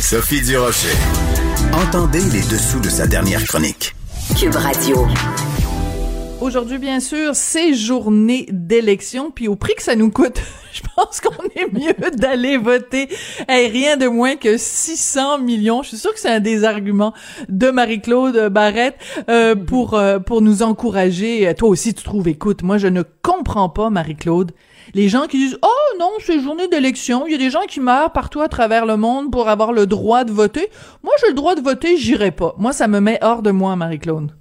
Sophie Durocher. Entendez les dessous de sa dernière chronique. Cube Radio. Aujourd'hui, bien sûr, c'est journée d'élection, puis au prix que ça nous coûte, je pense qu'on est mieux d'aller voter. Hey, rien de moins que 600 millions. Je suis sûre que c'est un des arguments de Marie-Claude Barrette euh, pour euh, pour nous encourager. Toi aussi, tu trouves. Écoute, moi, je ne comprends pas, Marie-Claude. Les gens qui disent oh non c'est journée d'élection il y a des gens qui meurent partout à travers le monde pour avoir le droit de voter moi j'ai le droit de voter j'irai pas moi ça me met hors de moi Marie-Claude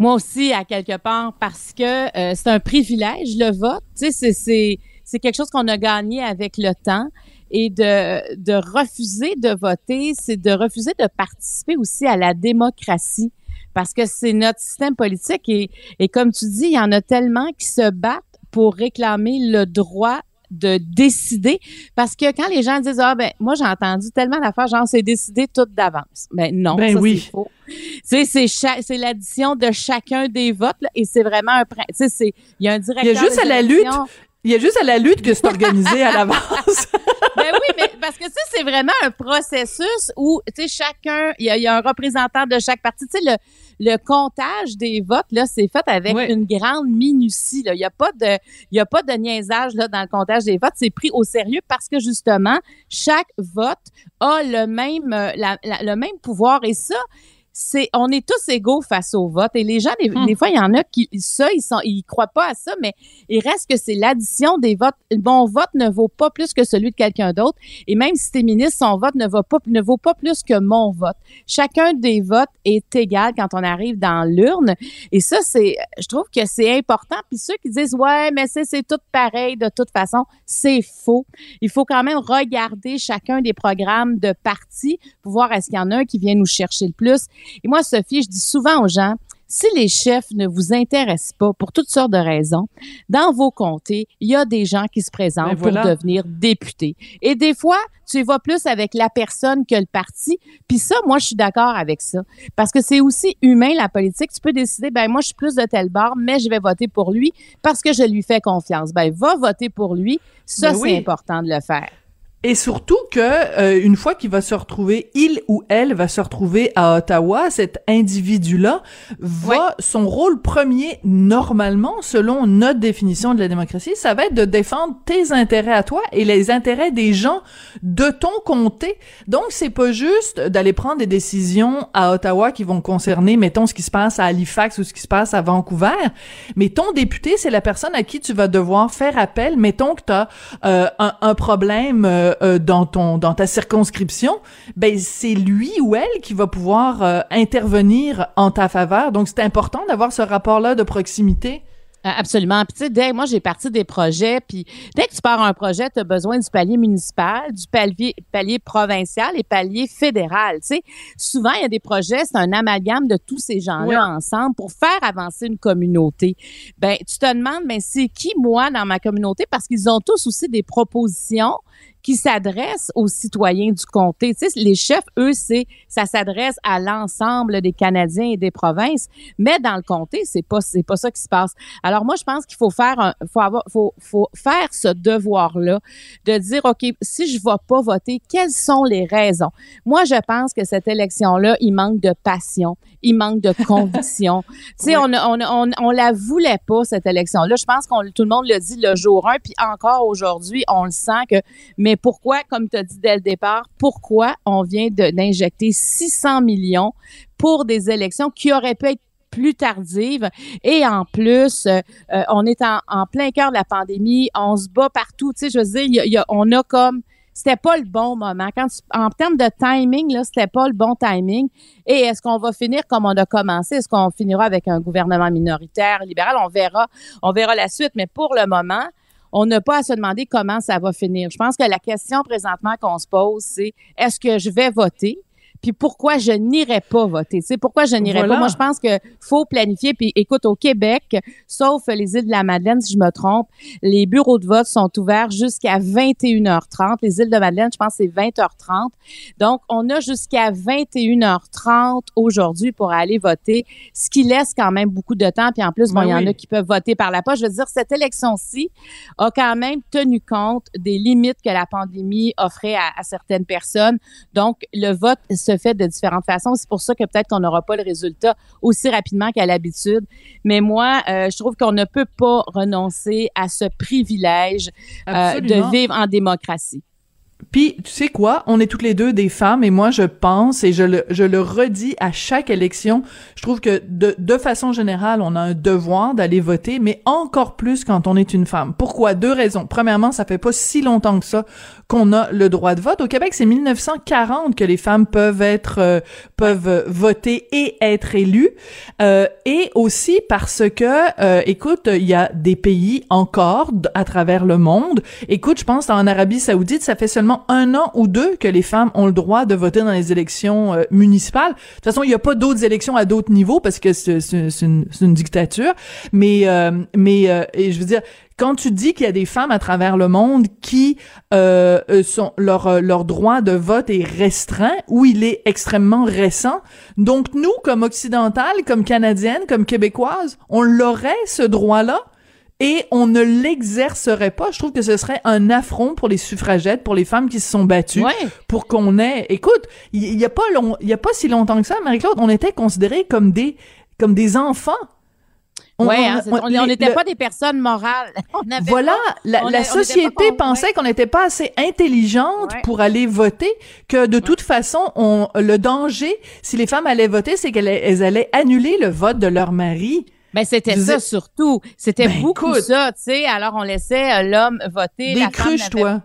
moi aussi, à quelque part, parce que euh, c'est un privilège, le vote. Tu sais, c'est, quelque chose qu'on a gagné avec le temps. Et de, de refuser de voter, c'est de refuser de participer aussi à la démocratie. Parce que c'est notre système politique. Et, et comme tu dis, il y en a tellement qui se battent pour réclamer le droit de décider. Parce que quand les gens disent ah ben moi j'ai entendu tellement d'affaires genre c'est décidé tout d'avance. Ben non ben ça, oui. c'est faux. C'est c'est c'est l'addition de chacun des votes là, et c'est vraiment un tu sais c'est il y a un directeur il y a juste à la lutte il y a juste à la lutte que c'est organisé à l'avance. ben oui, mais parce que ça, c'est vraiment un processus où, tu sais, chacun, il y, a, y, a, un représentant de chaque parti. Tu sais, le, le comptage des votes, là, c'est fait avec Oui. une grande minutie. Là. Il n'y a pas de, il y a pas de niaisage là, dans le comptage des votes. C'est pris au sérieux parce que, justement, chaque vote a le même, euh, la- la- le même pouvoir. Et ça, c'est on est tous égaux face au vote et les gens des, Hmm. des fois il y en a qui ça ils sont ils croient pas à ça mais il reste que c'est l'addition des votes. Mon vote ne vaut pas plus que celui de quelqu'un d'autre et même si t'es ministre son vote ne va pas ne vaut pas plus que mon vote. Chacun des votes est égal quand on arrive dans l'urne et ça c'est je trouve que c'est important. Puis ceux qui disent ouais mais c'est c'est tout pareil de toute façon c'est faux. Il faut quand même regarder chacun des programmes de partis pour voir est-ce qu'il y en a un qui vient nous chercher le plus et moi, Sophie, je dis souvent aux gens, si les chefs ne vous intéressent pas pour toutes sortes de raisons, dans vos comtés, il y a des gens qui se présentent Ben voilà. pour devenir députés. Et des fois, tu y vas plus avec la personne que le parti. Puis ça, moi, je suis d'accord avec ça. Parce que c'est aussi humain, la politique. Tu peux décider, ben moi, je suis plus de tel bord, mais je vais voter pour lui parce que je lui fais confiance. Ben, va voter pour lui. Ça, Ben c'est oui. important de le faire. Et surtout que euh, une fois qu'il va se retrouver, il ou elle va se retrouver à Ottawa, cet individu-là va son rôle premier normalement, selon notre définition de la démocratie, ça va être de défendre tes intérêts à toi et les intérêts des gens de ton comté. Donc c'est pas juste d'aller prendre des décisions à Ottawa qui vont concerner, mettons ce qui se passe à Halifax ou ce qui se passe à Vancouver, mais ton député c'est la personne à qui tu vas devoir faire appel. Mettons que tu as un, un problème euh, euh, dans ton dans ta circonscription, ben c'est lui ou elle qui va pouvoir euh, intervenir en ta faveur. Donc c'est important d'avoir ce rapport-là de proximité. Ah, Absolument. Puis tu sais, dès moi j'ai parti des projets, puis dès que tu pars un projet, tu as besoin du palier municipal, du palier, palier provincial et palier fédéral. Tu sais, souvent il y a des projets, c'est un amalgame de tous ces gens-là ensemble pour faire avancer une communauté. Ben tu te demandes, ben c'est qui moi dans ma communauté? Parce qu'ils ont tous aussi des propositions qui s'adressent aux citoyens du comté. Tu sais, les chefs, eux, c'est ça s'adresse à l'ensemble des Canadiens et des provinces, mais dans le comté, c'est pas c'est pas ça qui se passe. Alors moi, je pense qu'il faut faire un, faut avoir, faut, faut faire ce devoir-là de dire, ok, si je vais pas voter, quelles sont les raisons? Moi, je pense que cette élection-là, il manque de passion, il manque de conviction. tu sais, Oui. on, on, on, on la voulait pas cette élection-là. Je pense qu'on tout le monde le dit le jour 1, puis encore aujourd'hui, on le sent que Mais pourquoi, comme tu as dit dès le départ, pourquoi on vient d'injecter 600 millions pour des élections qui auraient pu être plus tardives? Et en plus euh, euh, on est en, plein cœur de la pandémie on se bat partout tu sais je veux dire on a comme c'était pas le bon moment. En termes de timing là c'était pas le bon timing. Et est-ce qu'on va finir comme on a commencé? Est-ce qu'on finira avec un gouvernement minoritaire libéral? On verra on verra la suite. Mais pour le moment on n'a pas à se demander comment ça va finir. Je pense que la question présentement qu'on se pose, c'est est-ce que je vais voter? Puis pourquoi je n'irai pas voter? Tu sais, pourquoi je n'irai Voilà. pas? Moi, je pense que faut planifier. Puis écoute, au Québec, sauf les îles de la Madeleine, si je me trompe, les bureaux de vote sont ouverts jusqu'à 21h30. Les îles de Madeleine, je pense c'est 20h30. Donc, on a jusqu'à 21h30 aujourd'hui pour aller voter, ce qui laisse quand même beaucoup de temps. Puis en plus, bon, Ben il y en a qui peuvent voter par la poste. Je veux dire, cette élection-ci a quand même tenu compte des limites que la pandémie offrait à, à certaines personnes. Donc, le vote se fait de différentes façons. C'est pour ça que peut-être qu'on n'aura pas le résultat aussi rapidement qu'à l'habitude. Mais moi, euh, je trouve qu'on ne peut pas renoncer à ce privilège euh, de vivre en démocratie. Puis, tu sais quoi? On est toutes les deux des femmes et moi, je pense et je le, je le redis à chaque élection. Je trouve que de, de façon générale, on a un devoir d'aller voter, mais encore plus quand on est une femme. Pourquoi? Deux raisons. Premièrement, ça fait pas si longtemps que ça qu'on a le droit de vote. Au Québec, c'est 1940 que les femmes peuvent être, euh, peuvent euh, voter et être élues. Euh, et aussi parce que, euh, écoute, il y a des pays encore à travers le monde. Écoute, je pense en Arabie Saoudite, ça fait seulement un an ou deux que les femmes ont le droit de voter dans les élections euh, municipales. De toute façon, il n'y a pas d'autres élections à d'autres niveaux parce que c'est une, une dictature. Mais, euh, mais euh, et je veux dire, quand tu dis qu'il y a des femmes à travers le monde qui euh, euh, sont leur euh, leur droit de vote est restreint ou il est extrêmement récent. Donc nous, comme occidentales, comme canadiennes, comme québécoises, on l'aurait ce droit-là? Et on ne l'exercerait pas. Je trouve que ce serait un affront pour les suffragettes, pour les femmes qui se sont battues, Ouais. pour qu'on ait. Écoute, il il y, a pas long, il y a pas si longtemps que ça, Marie-Claude, on était considérés comme des comme des enfants. On- ouais, on- hein, n'était le- pas des personnes morales. On voilà, pas- la, on on société pensait qu'on n'était pas assez intelligente Ouais. pour aller voter, que de toute façon, on, le danger, si les femmes allaient voter, c'est qu'elles elles allaient annuler le vote de leur mari. Ben c'était ça surtout. C'était Ben, beaucoup écoute. ça, tu sais. Alors on laissait euh, l'homme voter. Des la femme cruches, n'avait- toi.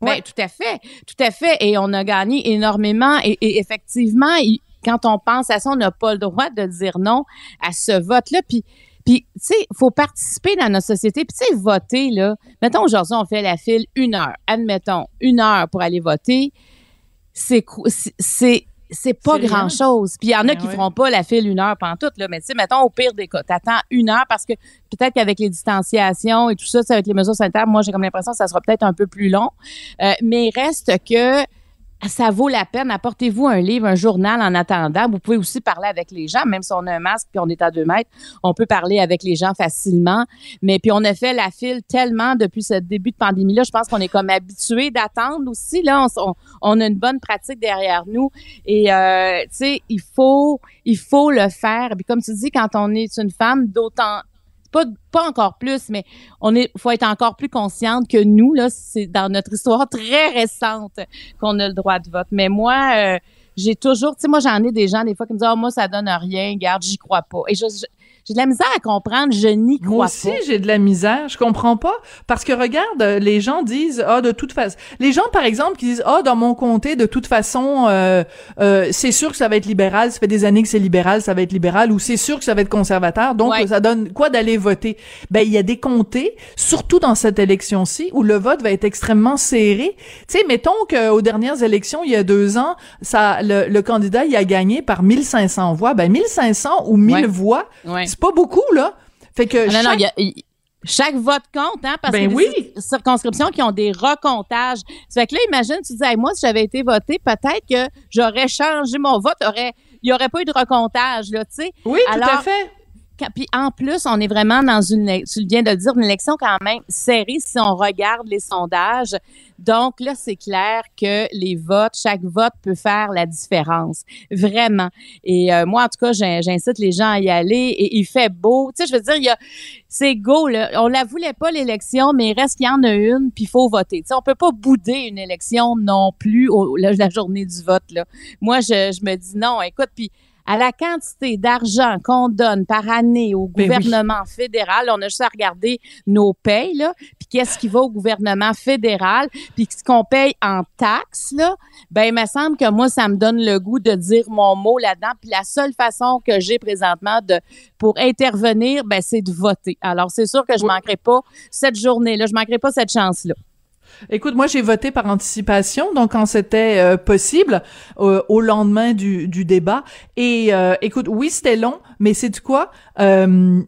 Ben, Ouais. tout à fait, tout à fait. Et on a gagné énormément. Et, et effectivement, il- quand on pense à ça, on n'a pas le droit de dire non à ce vote-là. Puis, puis tu sais, il faut participer dans notre société. Puis, tu sais, voter, là. Mettons, aujourd'hui, on fait la file une heure. Admettons, une heure pour aller voter. C'est c'est- c'est pas C'est rien. grand chose. Puis il y en a Ben qui ouais. feront pas la file une heure pendant toute là, mais tu sais mettons au pire des cas, t'attends une heure parce que peut-être qu'avec les distanciations et tout ça, sais, avec les mesures sanitaires, moi j'ai comme l'impression que ça sera peut-être un peu plus long. Euh, mais il reste que ça vaut la peine. Apportez-vous un livre, un journal en attendant. Vous pouvez aussi parler avec les gens, même si on a un masque puis on est à deux mètres, on peut parler avec les gens facilement. Mais puis on a fait la file tellement depuis ce début de pandémie-là. Je pense qu'on est comme habitué d'attendre aussi. Là, on, a une bonne pratique derrière nous. Et euh, tu sais, il faut, il faut le faire. Puis comme tu dis, quand on est une femme, d'autant pas, encore plus, mais on est, faut être encore plus consciente que nous, là, c'est dans notre histoire très récente qu'on a le droit de vote. Mais moi, euh, j'ai toujours, tu sais, moi, j'en ai des gens, des fois, qui me disent, ah, moi, ça donne rien, garde, j'y crois pas. Et je- j'ai de la misère à comprendre, je n'y crois Moi aussi, j'ai de la misère. Je comprends pas. Parce que regarde, euh, les gens disent, ah, de toute façon. Les gens, par exemple, qui disent, ah, dans mon comté, de toute façon, euh, euh, c'est sûr que ça va être libéral. Ça fait des années que c'est libéral, ça va être libéral. Ou c'est sûr que ça va être conservateur. Donc, Ouais. ça donne quoi d'aller voter? Ben, il y a des comtés, surtout dans cette élection-ci, où le vote va être extrêmement serré. Tu sais, mettons qu'aux dernières élections, il y a deux ans, ça, le, le candidat, il a gagné par 1500 voix. Ben, 1500 ou 1000 Ouais. voix, Ouais. C'est pas beaucoup, là. Fait que Non, non, chaque- il y a- il- chaque vote compte, hein, parce Ben que oui. des circonscriptions qui ont des recomptages. Ça fait que là, imagine, tu dis, Hey, moi, si j'avais été voté, peut-être que j'aurais changé mon vote, aurait, il n'y aurait pas eu de recomptage, là, tu sais. Oui, tout à fait. Puis en plus, on est vraiment dans une, tu viens de le dire, une élection quand même serrée si on regarde les sondages. Donc là, c'est clair que les votes, chaque vote peut faire la différence, vraiment. Et euh, moi, en tout cas, j'in- j'incite les gens à y aller. Et il fait beau, tu sais, je veux dire, il y a, c'est go. Là. On la voulait pas l'élection, mais il reste qu'il y en a une, puis il faut voter. Tu sais, on peut pas bouder une élection non plus la, journée du vote. Moi, je, je me dis non. Écoute, puis à la quantité d'argent qu'on donne par année au Ben oui. gouvernement fédéral, on a juste à regarder nos payes, là, puis qu'est-ce qui va au gouvernement fédéral, puis ce qu'on paye en taxes, là, ben il me semble que moi, ça me donne le goût de dire mon mot là-dedans. Puis la seule façon que j'ai présentement de pour intervenir, ben c'est de voter. Alors, c'est sûr que je manquerai pas cette journée-là, je manquerai pas cette chance-là. Écoute, moi j'ai voté par anticipation, donc quand c'était euh, possible, euh, au lendemain du, du débat. Et euh, écoute, oui c'était long, mais c'est du quoi Euh,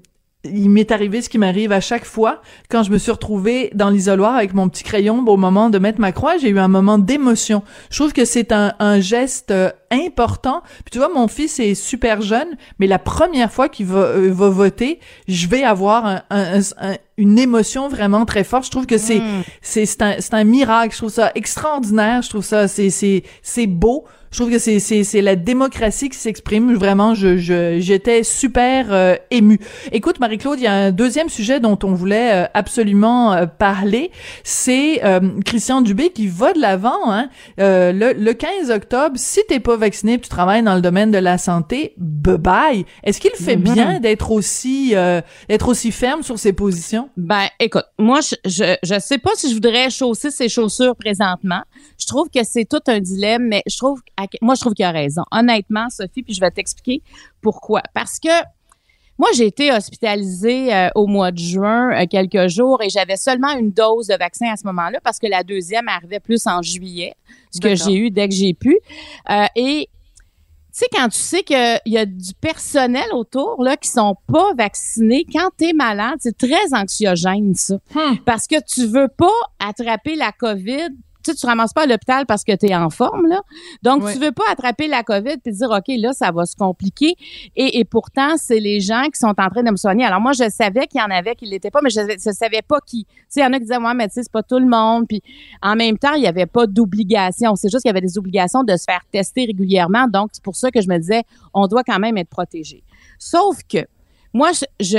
il m'est arrivé ce qui m'arrive à chaque fois quand je me suis retrouvée dans l'isoloir avec mon petit crayon au moment de mettre ma croix. J'ai eu un moment d'émotion. Je trouve que c'est un, un geste euh, important. Puis tu vois, mon fils est super jeune, mais la première fois qu'il va, euh, va voter, je vais avoir un- un- un- une émotion vraiment très forte. Je trouve que c'est c'est c'est un c'est un miracle. Je trouve ça extraordinaire. Je trouve ça c'est c'est c'est beau. Je trouve que c'est c'est c'est la démocratie qui s'exprime. Vraiment, je je j'étais super euh, émue. Écoute, Marie-Claude, il y a un deuxième sujet dont on voulait euh, absolument euh, parler. C'est euh, Christian Dubé qui va de l'avant. Hein, euh, le, le 15 octobre. Si t'es pas vacciné, et tu travailles dans le domaine de la santé, bye bye. Est-ce qu'il fait bien d'être aussi euh, d'être aussi ferme sur ses positions? Ben, écoute, moi, je, je, je sais pas si je voudrais chausser ces chaussures présentement. Je trouve que c'est tout un dilemme, mais je trouve, moi, je trouve qu'il a raison. Honnêtement, Sophie, puis je vais t'expliquer pourquoi. Parce que moi, j'ai été hospitalisée euh, au mois de juin, euh, quelques jours, et j'avais seulement une dose de vaccin à ce moment-là parce que la deuxième arrivait plus en juillet, ce que j'ai eu dès que j'ai pu. Euh, et tu sais, quand tu sais qu'il y a du personnel autour là qui sont pas vaccinés, quand tu es malade, c'est très anxiogène, ça. Hmm. Parce que tu veux pas attraper la COVID. Tu sais, tu ramasses pas à l'hôpital parce que tu es en forme, là. Donc, Ouais. tu veux pas attraper la COVID puis dire, OK, là, ça va se compliquer. Et, et pourtant, c'est les gens qui sont en train de me soigner. Alors, moi, je savais qu'il y en avait qui l'étaient pas, mais je, je savais pas qui. Tu sais, il y en a qui disaient, moi, mais tu sais, c'est pas tout le monde. Puis, en même temps, il y avait pas d'obligation. C'est juste qu'il y avait des obligations de se faire tester régulièrement. Donc, c'est pour ça que je me disais, on doit quand même être protégé. Sauf que, moi, je,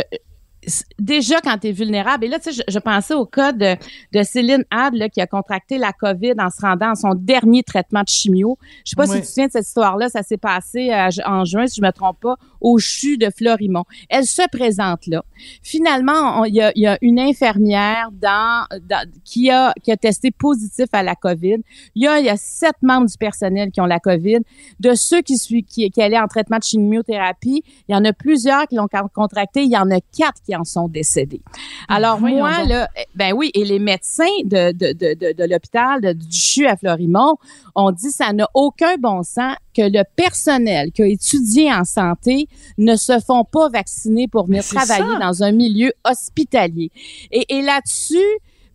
déjà quand tu es vulnérable, et là, tu sais, je, je pensais au cas de, de Céline Had, là, qui a contracté la COVID en se rendant à son dernier traitement de chimio. Je sais pas Oui. si tu te souviens de cette histoire-là, ça s'est passé euh, en juin, si je me trompe pas, au CHU de Florimont. Elle se présente là. Finalement, il y, y a une infirmière dans, dans- qui, a, qui a testé positif à la COVID. Il y a, il y a sept membres du personnel qui ont la COVID. De ceux qui, qui, qui allaient en traitement de chimiothérapie, il y en a plusieurs qui l'ont contracté. Il y en a quatre qui en sont décédés. Alors Ben, moi, là, eh, ben oui, et les médecins de, de, de, de, de l'hôpital de, du CHU à Florimont ont dit ça n'a aucun bon sens que le personnel qui a étudié en santé ne se font pas vacciner pour venir c'est travailler ça. dans un milieu hospitalier. Et, et là-dessus,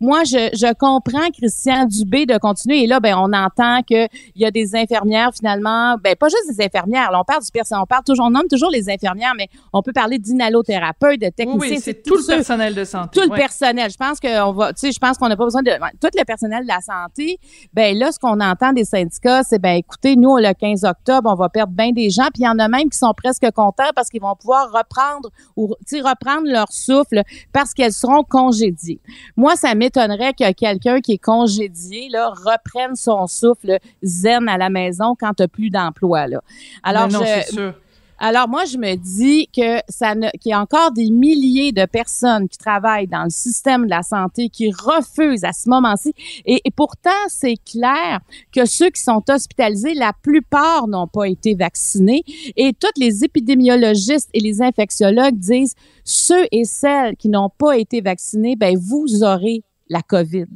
moi, je, je comprends Christian Dubé de continuer. Et là, ben, on entend que il y a des infirmières finalement, ben pas juste des infirmières. Là, on parle du personnel, on parle toujours, on nomme toujours les infirmières, mais on peut parler d'inhalothérapeutes, de techniciens. oui, c'est tout le personnel de santé. tout le personnel. Je pense qu'on va, tu sais, je pense qu'on n'a pas besoin de tout le personnel de la santé. Ben là, ce qu'on entend des syndicats, c'est ben écoutez, nous le 15 octobre, on va perdre bien des gens, puis il y en a même qui sont presque contents parce qu'ils vont pouvoir reprendre ou tu sais, reprendre leur souffle parce qu'elles seront congédiées. Moi, ça m'étonnerait que quelqu'un qui est congédié là reprenne son souffle zen à la maison quand tu plus d'emploi là. Alors Mais non, je, c'est sûr. alors moi, je me dis que ça ne, qu'il y a encore des milliers de personnes qui travaillent dans le système de la santé qui refusent à ce moment-ci. Et, et pourtant, c'est clair que ceux qui sont hospitalisés, la plupart n'ont pas été vaccinés. Et tous les épidémiologistes et les infectiologues disent ceux et celles qui n'ont pas été vaccinés, ben vous aurez la COVID.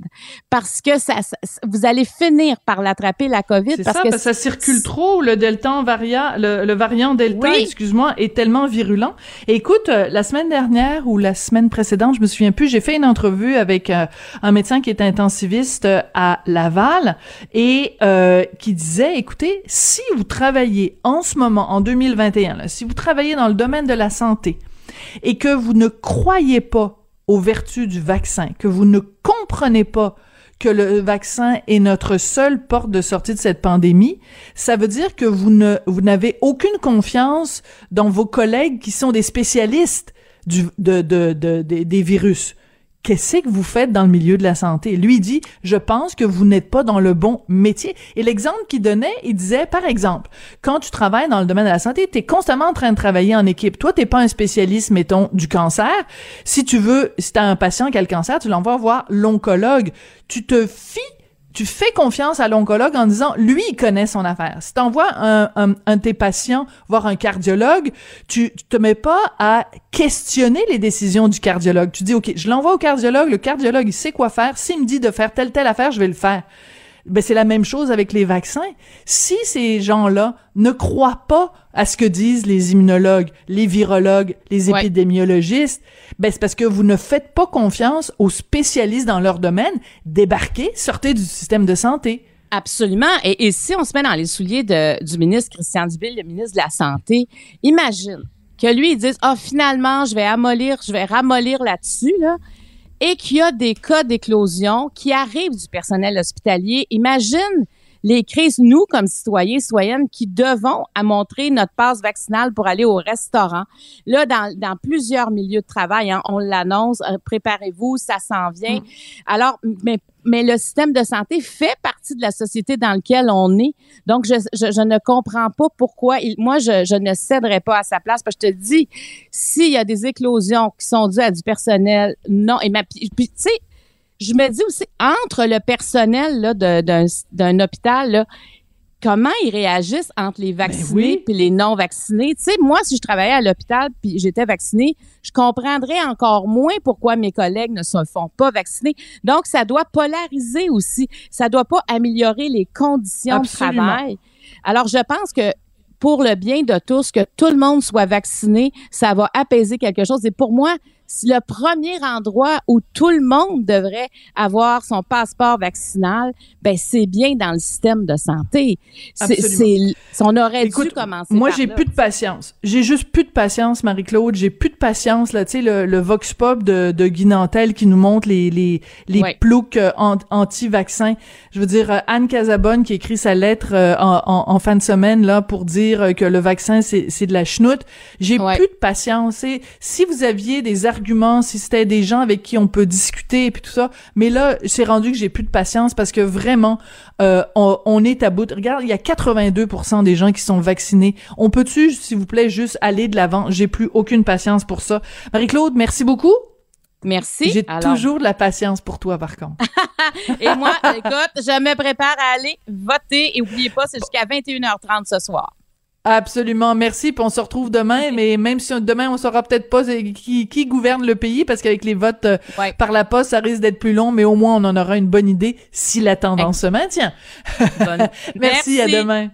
Parce que ça, ça- vous allez finir par l'attraper, la COVID. C'est parce ça, que parce que ça circule trop. Le delta variant, le, le variant delta, Oui. excuse-moi, est tellement virulent. Et écoute, euh, la semaine dernière ou la semaine précédente, je me souviens plus, j'ai fait une entrevue avec euh, un médecin qui est intensiviste euh, à Laval et euh, qui disait, écoutez, si vous travaillez en ce moment, en 2021, là, si vous travaillez dans le domaine de la santé, et que vous ne croyez pas aux vertus du vaccin, que vous ne comprenez pas que le vaccin est notre seule porte de sortie de cette pandémie, ça veut dire que vous ne vous n'avez aucune confiance dans vos collègues qui sont des spécialistes des virus qu'est-ce que vous faites dans le milieu de la santé? Lui dit, je pense que vous n'êtes pas dans le bon métier. Et l'exemple qu'il donnait, il disait, par exemple, quand tu travailles dans le domaine de la santé, tu es constamment en train de travailler en équipe. Toi, t'es pas un spécialiste, mettons, du cancer. Si tu veux, si t'as un patient qui a le cancer, tu l'envoies voir l'oncologue. Tu te fies tu fais confiance à l'oncologue en disant, lui, il connaît son affaire. Si t'envoies un, un, un tes patients voir un cardiologue, tu, tu te mets pas à questionner les décisions du cardiologue. Tu dis, OK, je l'envoie au cardiologue, le cardiologue, il sait quoi faire. S'il me dit de faire telle, telle affaire, je vais le faire ben c'est la même chose avec les vaccins. Si ces gens-là ne croient pas à ce que disent les immunologues, les virologues, les épidémiologistes, ben c'est parce que vous ne faites pas confiance aux spécialistes dans leur domaine. Débarquez, sortez du système de santé. Absolument. Et, et si on se met dans les souliers de, du ministre Christian Dubé, le ministre de la Santé, imagine que lui, il dise, ah, finalement, je vais amollir, je vais ramollir là-dessus, là et qu'il y a des cas d'éclosion qui arrivent du personnel hospitalier. Imagine les crises, nous, comme citoyens, citoyennes, qui devons à montrer notre passe vaccinale pour aller au restaurant. Là, dans, dans plusieurs milieux de travail, hein, on l'annonce, euh, préparez-vous, ça s'en vient. Mm. Alors, mais mais le système de santé fait partie de la société dans laquelle on est. Donc, je, je, je ne comprends pas pourquoi. Il, moi, je, je, ne céderai pas à sa place. Parce que je te dis, s'il y a des éclosions qui sont dues à du personnel, non. Et ma, puis, tu sais, je me dis aussi, entre le personnel d'un hôpital, là, comment ils réagissent entre les ben vaccinés et les non vaccinés. Tu sais, moi, si je travaillais à l'hôpital puis j'étais vaccinée, je comprendrais encore moins pourquoi mes collègues ne se font pas vacciner. Donc, ça doit polariser aussi. Ça doit pas améliorer les conditions de travail. Alors, je pense que pour le bien de tous, que tout le monde soit vacciné, ça va apaiser quelque chose. Et pour moi, le premier endroit où tout le monde devrait avoir son passeport vaccinal, ben c'est bien dans le système de santé. C'est, on aurait dû commencer. Moi, j'ai plus de patience. J'ai juste plus de patience, Marie-Claude. J'ai plus de patience là. Tu sais, le, le vox pop de, de Guy Nantel qui nous montre les les les ploucs euh, anti-vaccins. Je veux dire, euh, Anne Casabonne qui écrit sa lettre euh, en, en, fin de semaine là pour dire que le vaccin c'est c'est de la chenoute. J'ai plus de patience. Et si vous aviez des arguments, si c'était des gens avec qui on peut discuter et puis tout ça. Mais là, c'est rendu que j'ai plus de patience parce que vraiment, euh, on, est à bout. Regarde, il y a 82% des gens qui sont vaccinés. On peut-tu, s'il vous plaît, juste aller de l'avant? J'ai plus aucune patience pour ça. Marie-Claude, merci beaucoup. Merci. J'ai toujours de la patience pour toi, par contre. et moi, écoute, je me prépare à aller voter. Et oubliez pas, c'est jusqu'à 21h30 ce soir. Absolument, merci. Puis on se retrouve demain, mais même si demain on saura peut-être pas qui, qui gouverne le pays, parce qu'avec les votes euh, par la poste, ça risque d'être plus long, mais au moins on en aura une bonne idée si la tendance se maintient. merci, merci, à demain.